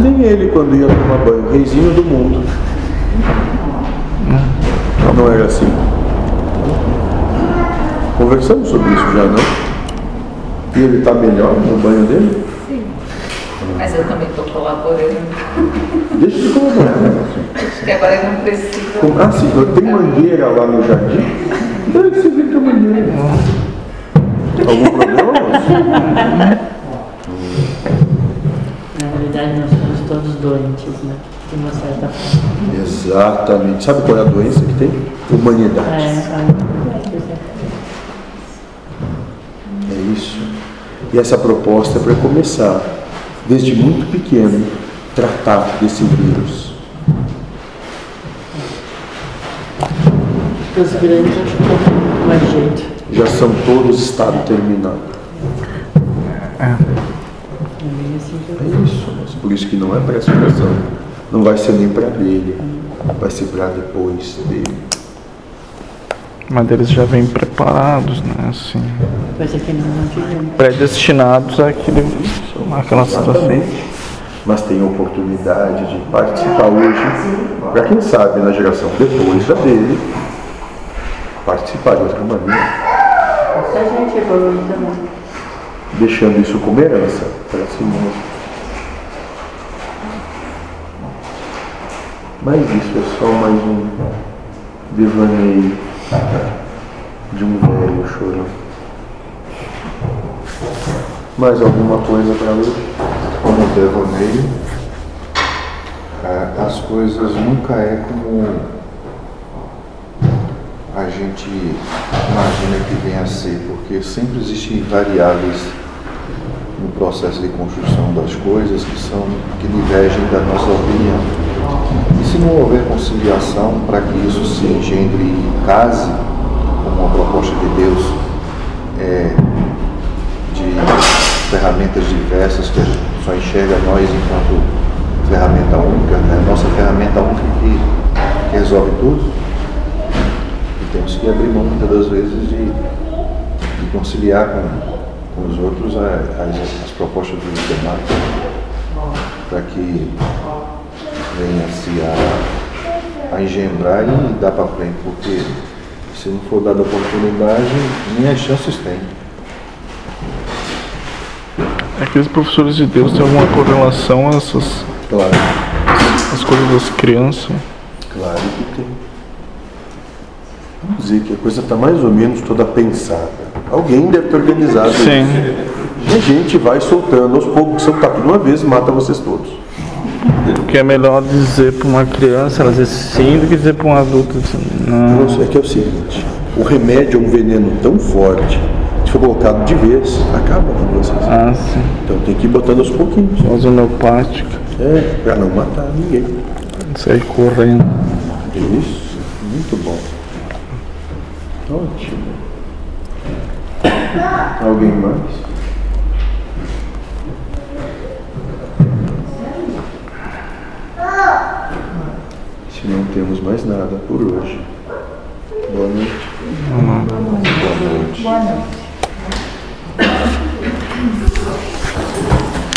nem ele quando ia tomar banho, reizinho do mundo. Não era assim. Conversamos sobre isso já, não? E ele está melhor no banho dele? Sim. Mas eu também estou colaborando. Deixa de colaborar. Acho que agora ele não precisa. Com- Ah, sim, tem mangueira lá no jardim? Deve que você vem com a mangueira. Algum problema? moço? Na realidade, nós somos todos doentes, né? De uma certa forma. Exatamente. Sabe qual é a doença que tem? Humanidade. É, É isso. E essa proposta é para começar, desde muito pequeno, tratar desse vírus. os grandes mais jeito. Já são todos estado terminal. É bem assim É por isso que não é para essa geração. Não vai ser nem para dele, vai ser para depois dele. Mas eles já vêm preparados, né? Assim, Coisa que nós não tivemos. predestinados àquele, àquela situação. Mas tem a oportunidade de participar hoje, para quem sabe na geração depois da dele, participar de outra maneira, Essa gente deixando isso como herança para si mesmo. Mas isso é só mais um devaneio de um velho chorão. Mais alguma coisa para hoje? como devaneio, ah, as coisas nunca é como a gente imagina que venha a ser, porque sempre existem variáveis no processo de construção das coisas que são que divergem da nossa opinião. E se não houver conciliação para que isso se engendre e case, como uma proposta de Deus, é, de ferramentas diversas que só enxerga nós enquanto ferramenta única, né? nossa ferramenta única que, que resolve tudo. E temos que abrir mão muitas das vezes de, de conciliar com, com os outros as, as propostas dos demais para que venha-se a, a engendrar e dar para frente, porque se não for dada oportunidade, nem as chances tem. Aqueles professores de Deus têm alguma correlação a essas Claro, as coisas das crianças? claro que tem. Vamos dizer que a coisa está mais ou menos toda pensada. Alguém deve ter organizado Sim. isso. E a gente vai soltando aos poucos, se eu uma vez, mata vocês todos. Porque é melhor dizer para uma criança, ela dizer sim, do que dizer para um adulto assim, não. Não, é que é o seguinte, o remédio é um veneno tão forte, se for colocado de vez, acaba com vocês. Ah, sim. Então tem que ir botando aos pouquinhos. Os homeopática, É, para não matar ninguém. sair correndo. Isso, muito bom. Ótimo. Alguém mais? Temos mais nada por hoje. Boa noite. Boa noite. Boa noite.